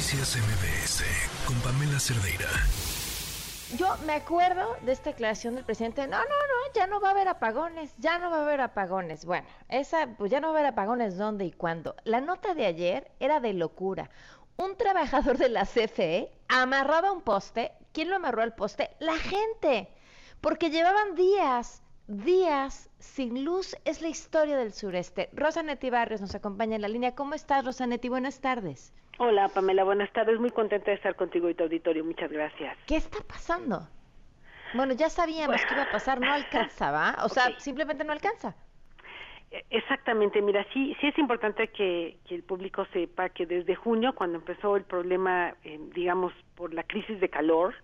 Noticias MBS con Pamela Cerdeira. Yo me acuerdo de esta declaración del presidente, no, no, no, ya no va a haber apagones, ya no va a haber apagones. Bueno, esa, pues ya no va a haber apagones dónde y cuándo. La nota de ayer era de locura. Un trabajador de la CFE amarraba un poste. ¿Quién lo amarró al poste? La gente. Porque llevaban días, días sin luz. Es la historia del sureste. Rosanetti Barrios nos acompaña en la línea. ¿Cómo estás, Rosanetti? Buenas tardes. Hola, Pamela, buenas tardes. Muy contenta de estar contigo y tu auditorio. Muchas gracias. ¿Qué está pasando? Bueno, ya sabíamos que iba a pasar, no alcanzaba, o sea, simplemente no alcanza. E, exactamente, mira, sí, sí es importante que, el público sepa que desde junio, cuando empezó el problema, eh, digamos, por la crisis de calor,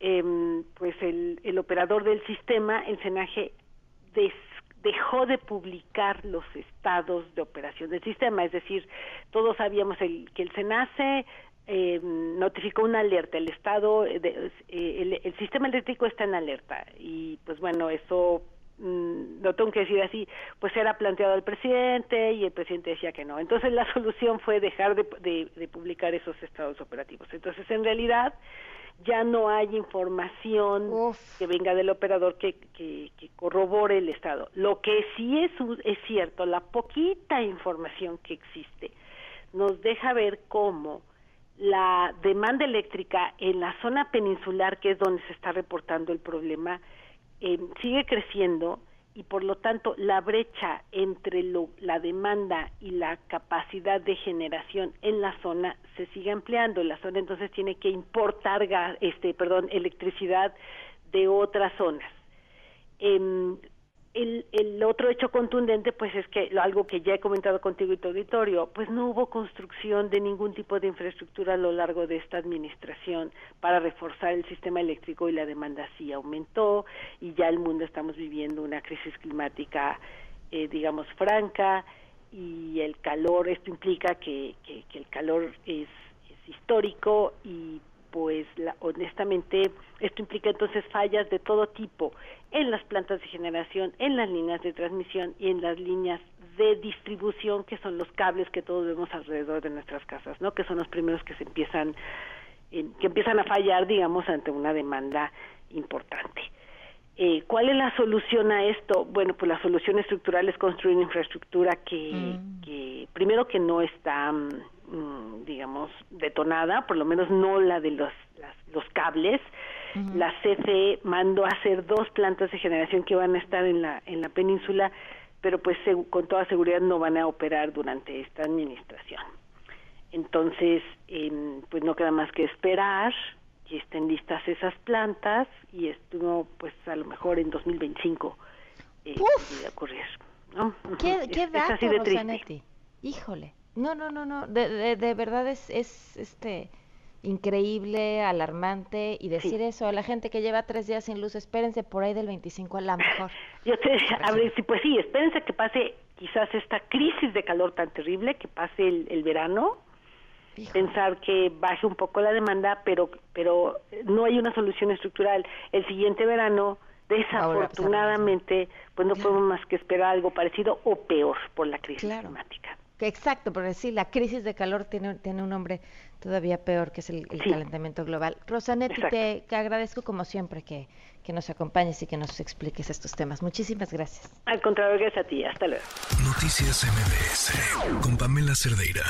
em, pues el, el operador del sistema, el SENAGE, des, dejó de publicar los estados de operación del sistema, es decir, todos sabíamos el, que el SENACE eh, notificó una alerta, el estado, de, eh, el, sistema eléctrico está en alerta. Y pues bueno, eso mm, no tengo que decir así, pues era planteado al presidente y el presidente decía que no. Entonces la solución fue dejar de, de publicar esos estados operativos. Entonces en realidad ya no hay información que venga del operador que, que, corrobore el estado. Lo que sí es, es cierto, la poquita información que existe nos deja ver cómo la demanda eléctrica en la zona peninsular, que es donde se está reportando el problema, eh, sigue creciendo y por lo tanto la brecha entre la demanda y la capacidad de generación en la zona se sigue ampliando. La zona entonces tiene que importar gas, este, perdón, electricidad de otras zonas. Em, el, otro hecho contundente, pues es que algo que ya he comentado contigo y tu auditorio, pues no hubo construcción de ningún tipo de infraestructura a lo largo de esta administración para reforzar el sistema eléctrico y la demanda sí aumentó y ya el mundo estamos viviendo una crisis climática, eh, digamos, franca y el calor, esto implica que, que, el calor es, es histórico y pues honestamente esto implica entonces fallas de todo tipo en las plantas de generación, en las líneas de transmisión y en las líneas de distribución que son los cables que todos vemos alrededor de nuestras casas, ¿no? Que son los primeros que se empiezan que empiezan a fallar, digamos, ante una demanda importante. Eh, ¿Cuál es la solución a esto? Bueno, pues la solución estructural es construir una infraestructura que, mm. que primero que no está Mm, digamos, detonada, por lo menos no la de los, los cables. La CFE mandó a hacer dos plantas de generación que van a estar en la, en la península, pero pues con toda seguridad no van a operar durante esta administración. Entonces, pues no queda más que esperar que estén listas esas plantas y esto, pues a lo mejor en 2025 eh, puede ocurrir. ¿no? ¿Qué, qué dato, Híjole. No, no, no, no. De, de, verdad es, es este increíble, alarmante y decir eso a la gente que lleva tres días sin luz, espérense por ahí del 25 a la mejor. Yo te a ver, sí, pues sí, espérense que pase quizás esta crisis de calor tan terrible, que pase el, verano, pensar que baje un poco la demanda, pero pero no hay una solución estructural. El siguiente verano desafortunadamente, pues no podemos más que esperar algo parecido o peor por la crisis climática. Exacto, porque sí, la crisis de calor tiene, tiene un nombre todavía peor, que es el, calentamiento global. Rosanetti, te, agradezco como siempre que, que nos acompañes y que nos expliques estos temas. Muchísimas gracias. Al contrario, gracias a ti. Hasta luego. Noticias MBS con Pamela Cerdeira.